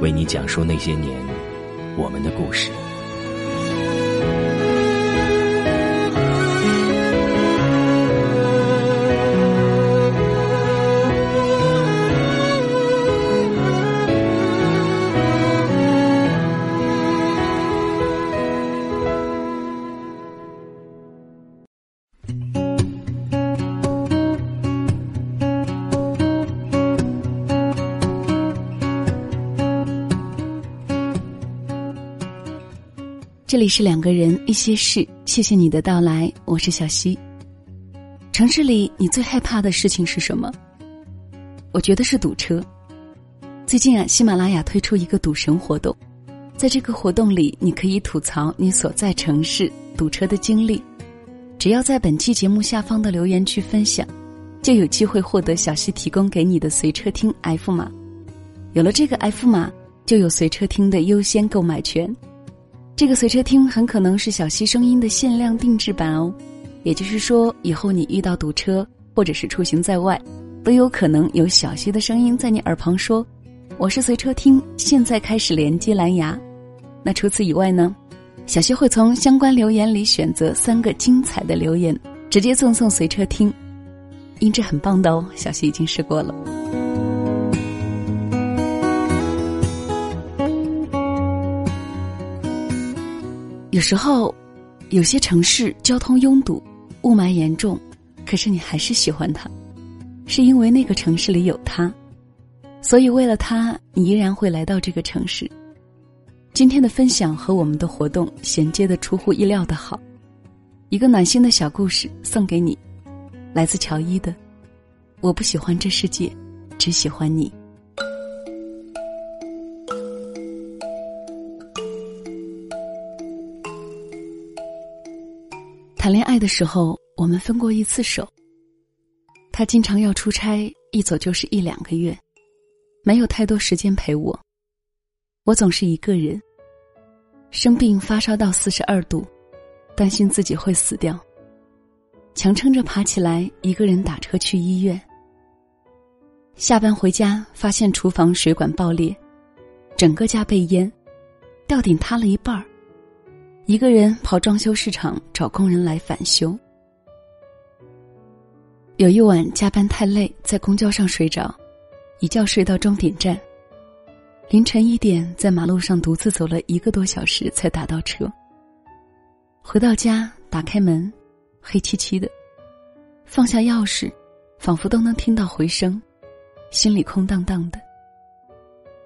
为你讲述那些年我们的故事。这里是两个人一些事，谢谢你的到来，我是小溪。城市里你最害怕的事情是什么？我觉得是堵车。最近啊，喜马拉雅推出一个赌神活动，在这个活动里，你可以吐槽你所在城市堵车的经历，只要在本期节目下方的留言区分享，就有机会获得小溪提供给你的随车听 F 码。有了这个 F 码，就有随车听的优先购买权。这个随车听很可能是小溪声音的限量定制版哦，也就是说，以后你遇到堵车或者是出行在外，都有可能有小溪的声音在你耳旁说：“我是随车听，现在开始连接蓝牙。”那除此以外呢，小溪会从相关留言里选择三个精彩的留言，直接赠送随车听，音质很棒的哦，小溪已经试过了。有时候，有些城市交通拥堵、雾霾严重，可是你还是喜欢它，是因为那个城市里有它，所以为了它，你依然会来到这个城市。今天的分享和我们的活动衔接的出乎意料的好，一个暖心的小故事送给你，来自乔伊的：“我不喜欢这世界，只喜欢你。”谈恋爱的时候，我们分过一次手。他经常要出差，一走就是一两个月，没有太多时间陪我。我总是一个人，生病发烧到四十二度，担心自己会死掉，强撑着爬起来，一个人打车去医院。下班回家，发现厨房水管爆裂，整个家被淹，吊顶塌了一半儿。一个人跑装修市场找工人来返修。有一晚加班太累，在公交上睡着，一觉睡到终点站。凌晨一点，在马路上独自走了一个多小时才打到车。回到家，打开门，黑漆漆的，放下钥匙，仿佛都能听到回声，心里空荡荡的。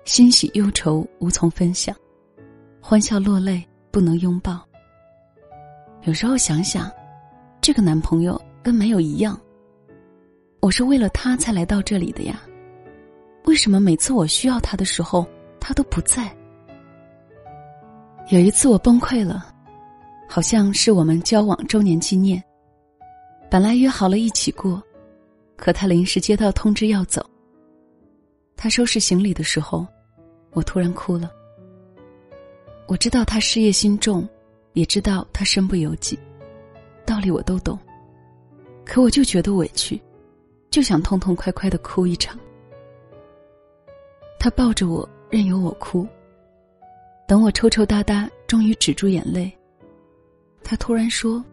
欣喜忧愁无从分享，欢笑落泪。不能拥抱。有时候想想，这个男朋友跟没有一样。我是为了他才来到这里的呀，为什么每次我需要他的时候，他都不在？有一次我崩溃了，好像是我们交往周年纪念，本来约好了一起过，可他临时接到通知要走。他收拾行李的时候，我突然哭了。我知道他事业心重，也知道他身不由己，道理我都懂，可我就觉得委屈，就想痛痛快快的哭一场。他抱着我，任由我哭。等我抽抽搭搭，终于止住眼泪，他突然说：“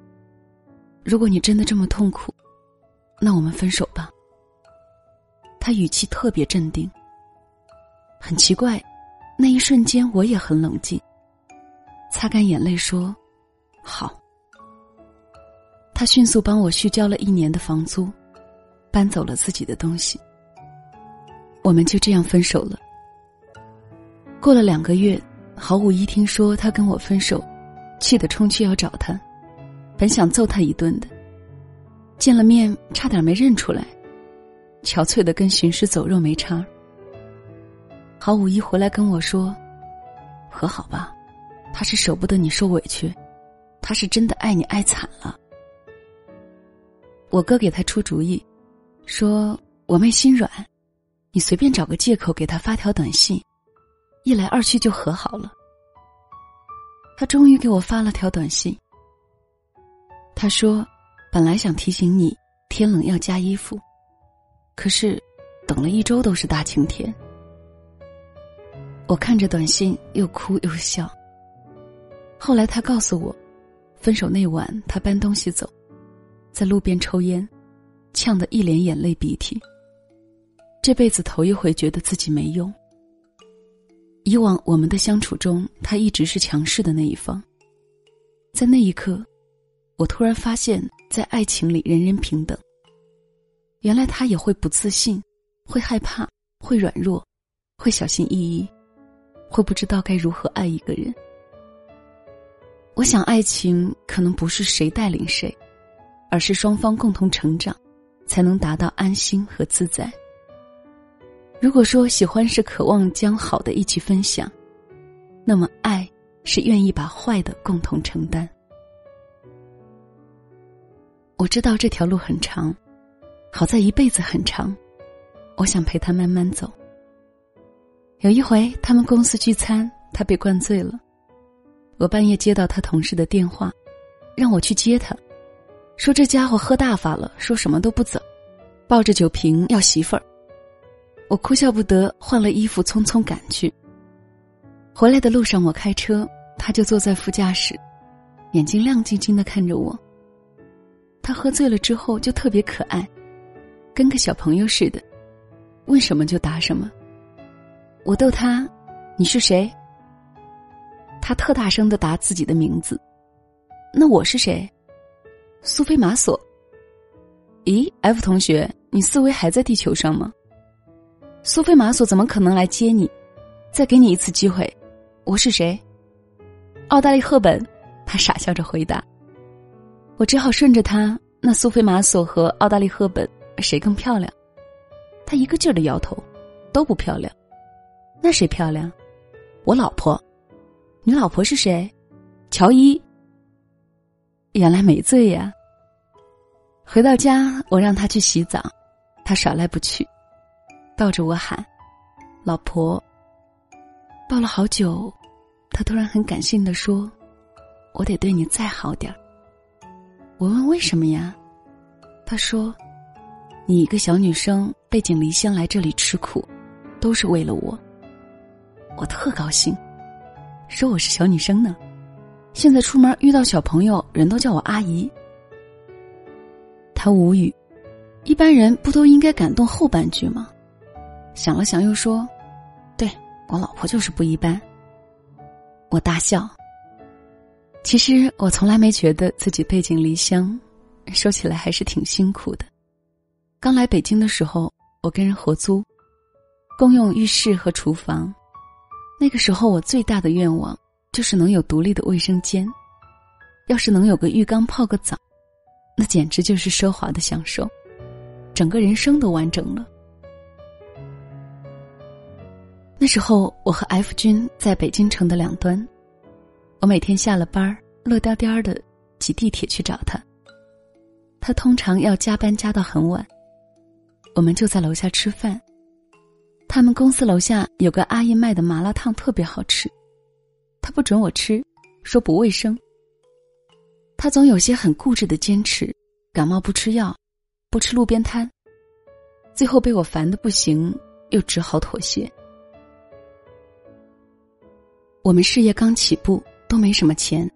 如果你真的这么痛苦，那我们分手吧。”他语气特别镇定。很奇怪。那一瞬间，我也很冷静，擦干眼泪说：“好。”他迅速帮我续交了一年的房租，搬走了自己的东西。我们就这样分手了。过了两个月，郝五一听说他跟我分手，气得冲去要找他，本想揍他一顿的。见了面，差点没认出来，憔悴的跟行尸走肉没差。郝五一回来跟我说：“和好吧，他是舍不得你受委屈，他是真的爱你爱惨了。”我哥给他出主意，说：“我妹心软，你随便找个借口给他发条短信，一来二去就和好了。”他终于给我发了条短信，他说。本来想提醒你天冷要加衣服，可是等了一周都是大晴天。我看着短信又哭又笑。后来他告诉我，分手那晚他搬东西走，在路边抽烟，呛得一脸眼泪鼻涕。这辈子头一回觉得自己没用。以往我们的相处中，他一直是强势的那一方，在那一刻。我突然发现，在爱情里人人平等。原来他也会不自信，会害怕，会软弱，会小心翼翼，会不知道该如何爱一个人。我想，爱情可能不是谁带领谁，而是双方共同成长，才能达到安心和自在。如果说喜欢是渴望将好的一起分享，那么爱是愿意把坏的共同承担。我知道这条路很长，好在一辈子很长，我想陪他慢慢走。有一回他们公司聚餐，他被灌醉了，我半夜接到他同事的电话，让我去接他，说这家伙喝大发了，说什么都不走，抱着酒瓶要媳妇儿。我哭笑不得，换了衣服匆匆赶去。回来的路上我开车，他就坐在副驾驶，眼睛亮晶晶的看着我。他喝醉了之后就特别可爱，跟个小朋友似的，问什么就答什么。我逗他：“你是谁？”他特大声的答自己的名字。那我是谁？苏菲玛索。咦，F 同学，你思维还在地球上吗？苏菲玛索怎么可能来接你？再给你一次机会，我是谁？奥黛丽·赫本。他傻笑着回答。我只好顺着他。那苏菲玛索和奥黛丽赫本谁更漂亮？他一个劲儿的摇头，都不漂亮。那谁漂亮？我老婆。你老婆是谁？乔伊。原来没醉呀。回到家，我让他去洗澡，他耍赖不去，抱着我喊：“老婆。”抱了好久，他突然很感性的说：“我得对你再好点儿。”我问为什么呀？他说：“你一个小女生背井离乡来这里吃苦，都是为了我。”我特高兴，说我是小女生呢。现在出门遇到小朋友，人都叫我阿姨。他无语，一般人不都应该感动后半句吗？想了想，又说：“对我老婆就是不一般。”我大笑。其实我从来没觉得自己背井离乡，说起来还是挺辛苦的。刚来北京的时候，我跟人合租，共用浴室和厨房。那个时候我最大的愿望就是能有独立的卫生间，要是能有个浴缸泡个澡，那简直就是奢华的享受，整个人生都完整了。那时候我和 F 君在北京城的两端。我每天下了班儿，乐颠颠的挤地铁去找他。他通常要加班加到很晚，我们就在楼下吃饭。他们公司楼下有个阿姨卖的麻辣烫特别好吃，他不准我吃，说不卫生。他总有些很固执的坚持，感冒不吃药，不吃路边摊。最后被我烦的不行，又只好妥协。我们事业刚起步。都没什么钱。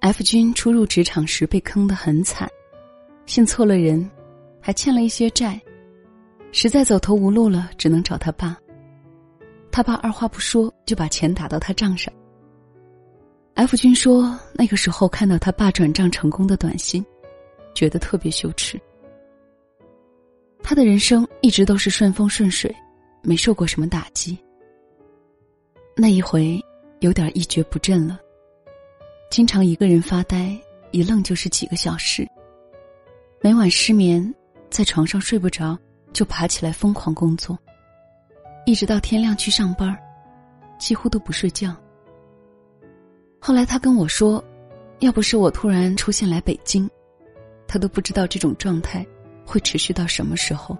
F 君初入职场时被坑得很惨，信错了人，还欠了一些债，实在走投无路了，只能找他爸。他爸二话不说就把钱打到他账上。F 君说，那个时候看到他爸转账成功的短信，觉得特别羞耻。他的人生一直都是顺风顺水，没受过什么打击。那一回，有点一蹶不振了。经常一个人发呆，一愣就是几个小时。每晚失眠，在床上睡不着，就爬起来疯狂工作，一直到天亮去上班，几乎都不睡觉。后来他跟我说，要不是我突然出现来北京，他都不知道这种状态会持续到什么时候。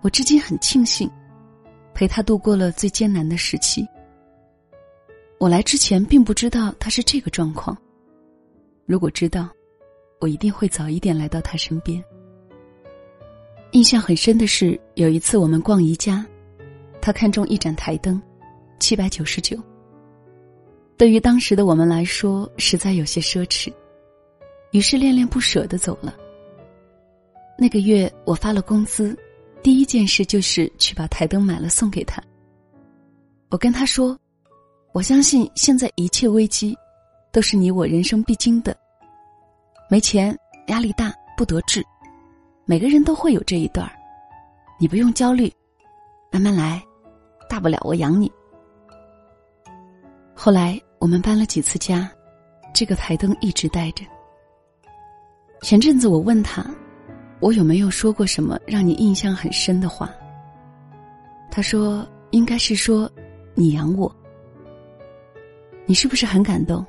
我至今很庆幸，陪他度过了最艰难的时期。我来之前并不知道他是这个状况，如果知道，我一定会早一点来到他身边。印象很深的是，有一次我们逛宜家，他看中一盏台灯，七百九十九。对于当时的我们来说，实在有些奢侈，于是恋恋不舍的走了。那个月我发了工资，第一件事就是去把台灯买了送给他。我跟他说。我相信现在一切危机，都是你我人生必经的。没钱，压力大，不得志，每个人都会有这一段儿。你不用焦虑，慢慢来，大不了我养你。后来我们搬了几次家，这个台灯一直带着。前阵子我问他，我有没有说过什么让你印象很深的话？他说应该是说，你养我。你是不是很感动？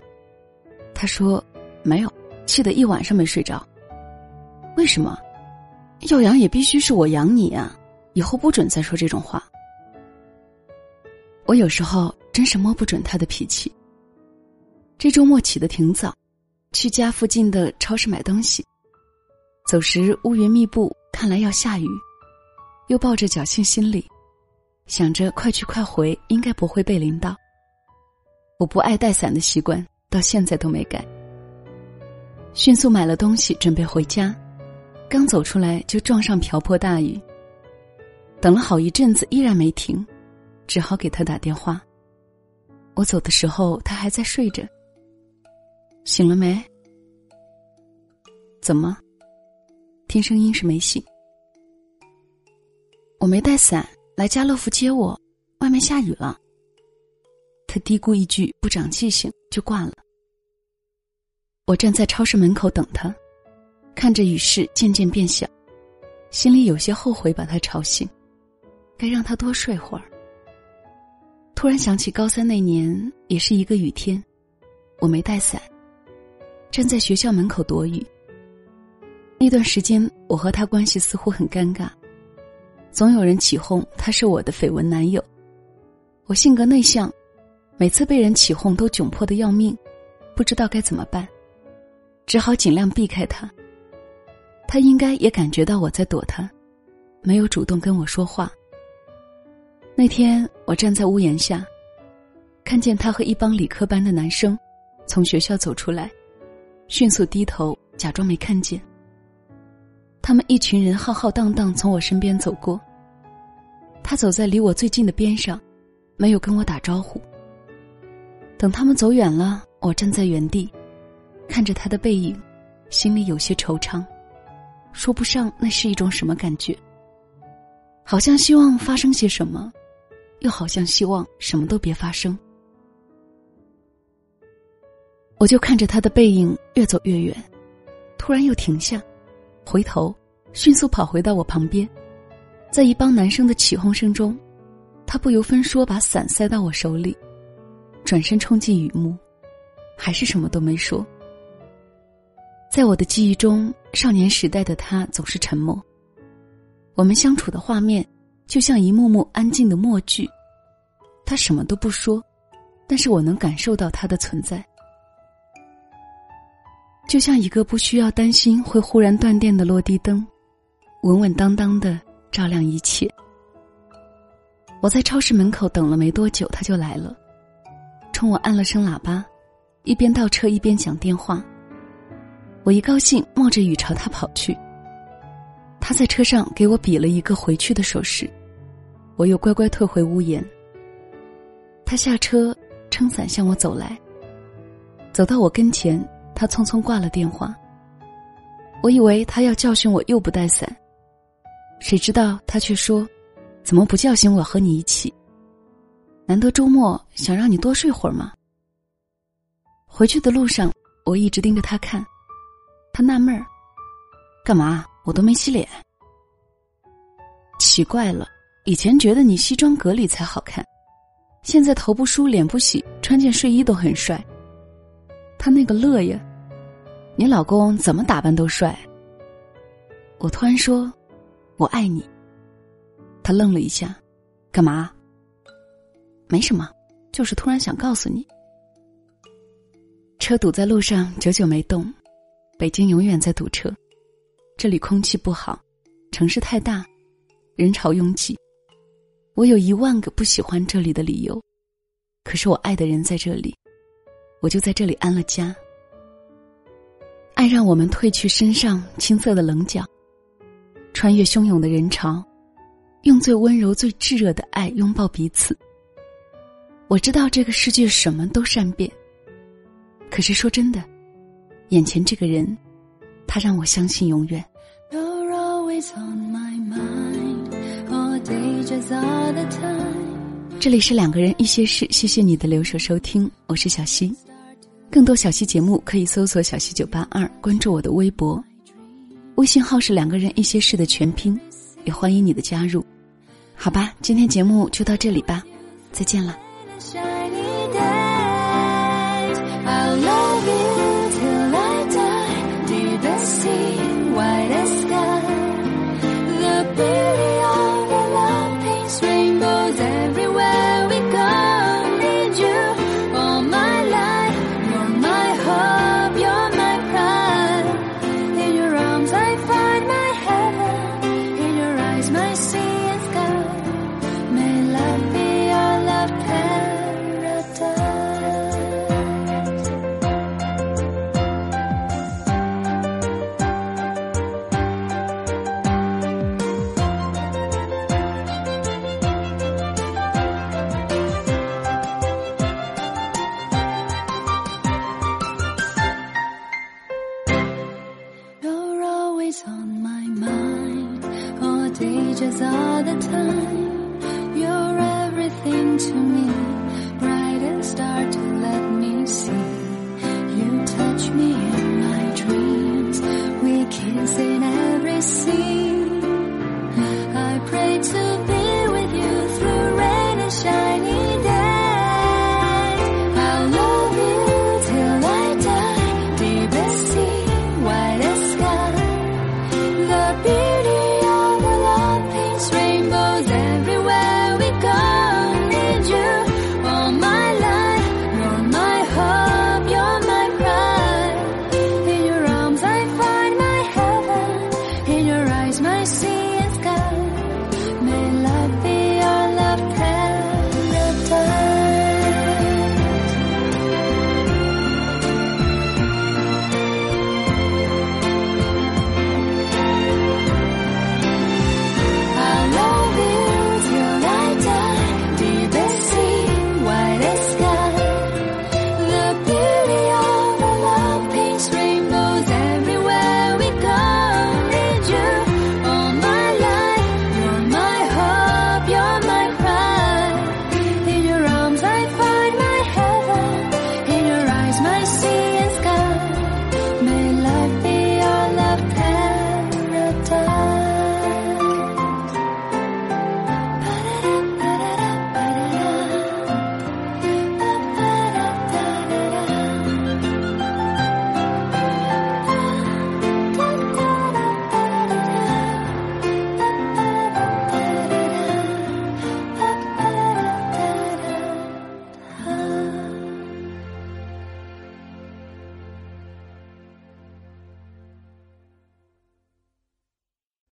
他说：“没有，气得一晚上没睡着。”为什么？要养也必须是我养你啊！以后不准再说这种话。我有时候真是摸不准他的脾气。这周末起得挺早，去家附近的超市买东西。走时乌云密布，看来要下雨，又抱着侥幸心理，想着快去快回，应该不会被淋到。我不爱带伞的习惯到现在都没改。迅速买了东西准备回家，刚走出来就撞上瓢泼大雨。等了好一阵子依然没停，只好给他打电话。我走的时候他还在睡着。醒了没？怎么？听声音是没醒。我没带伞，来家乐福接我，外面下雨了。他嘀咕一句，不长记性，就挂了。我站在超市门口等他，看着雨势渐渐变小，心里有些后悔把他吵醒，该让他多睡会儿。突然想起高三那年，也是一个雨天，我没带伞，站在学校门口躲雨。那段时间，我和他关系似乎很尴尬，总有人起哄他是我的绯闻男友。我性格内向。每次被人起哄都窘迫的要命，不知道该怎么办，只好尽量避开他。他应该也感觉到我在躲他，没有主动跟我说话。那天我站在屋檐下，看见他和一帮理科班的男生从学校走出来，迅速低头假装没看见。他们一群人浩浩荡荡从我身边走过，他走在离我最近的边上，没有跟我打招呼。等他们走远了，我站在原地，看着他的背影，心里有些惆怅，说不上那是一种什么感觉。好像希望发生些什么，又好像希望什么都别发生。我就看着他的背影越走越远，突然又停下，回头，迅速跑回到我旁边，在一帮男生的起哄声中，他不由分说把伞塞到我手里。转身冲进雨幕，还是什么都没说。在我的记忆中，少年时代的他总是沉默。我们相处的画面，就像一幕幕安静的默剧。他什么都不说，但是我能感受到他的存在，就像一个不需要担心会忽然断电的落地灯，稳稳当当的照亮一切。我在超市门口等了没多久，他就来了。冲我按了声喇叭，一边倒车一边讲电话。我一高兴，冒着雨朝他跑去。他在车上给我比了一个回去的手势，我又乖乖退回屋檐。他下车，撑伞向我走来。走到我跟前，他匆匆挂了电话。我以为他要教训我又不带伞，谁知道他却说：“怎么不叫醒我和你一起？难得周末，想让你多睡会儿吗？”回去的路上，我一直盯着他看，他纳闷儿：“干嘛？我都没洗脸。”奇怪了，以前觉得你西装革履才好看。现在头不梳脸不洗，穿件睡衣都很帅。他那个乐呀，你老公怎么打扮都帅。我突然说：“我爱你。”他愣了一下，干嘛？没什么，就是突然想告诉你。车堵在路上，久久没动。北京永远在堵车，这里空气不好，城市太大，人潮拥挤。我有一万个不喜欢这里的理由，可是我爱的人在这里，我就在这里安了家。爱让我们褪去身上青涩的棱角，穿越汹涌的人潮，用最温柔、最炙热的爱拥抱彼此。我知道这个世界什么都善变，可是说真的，眼前这个人，他让我相信永远。这里是两个人一些事，谢谢你的留守收听，我是小溪。更多小溪节目可以搜索“小溪九八二”，关注我的微博，微信号是“两个人一些事”的全拼，也欢迎你的加入。好吧，今天节目就到这里吧，再见了。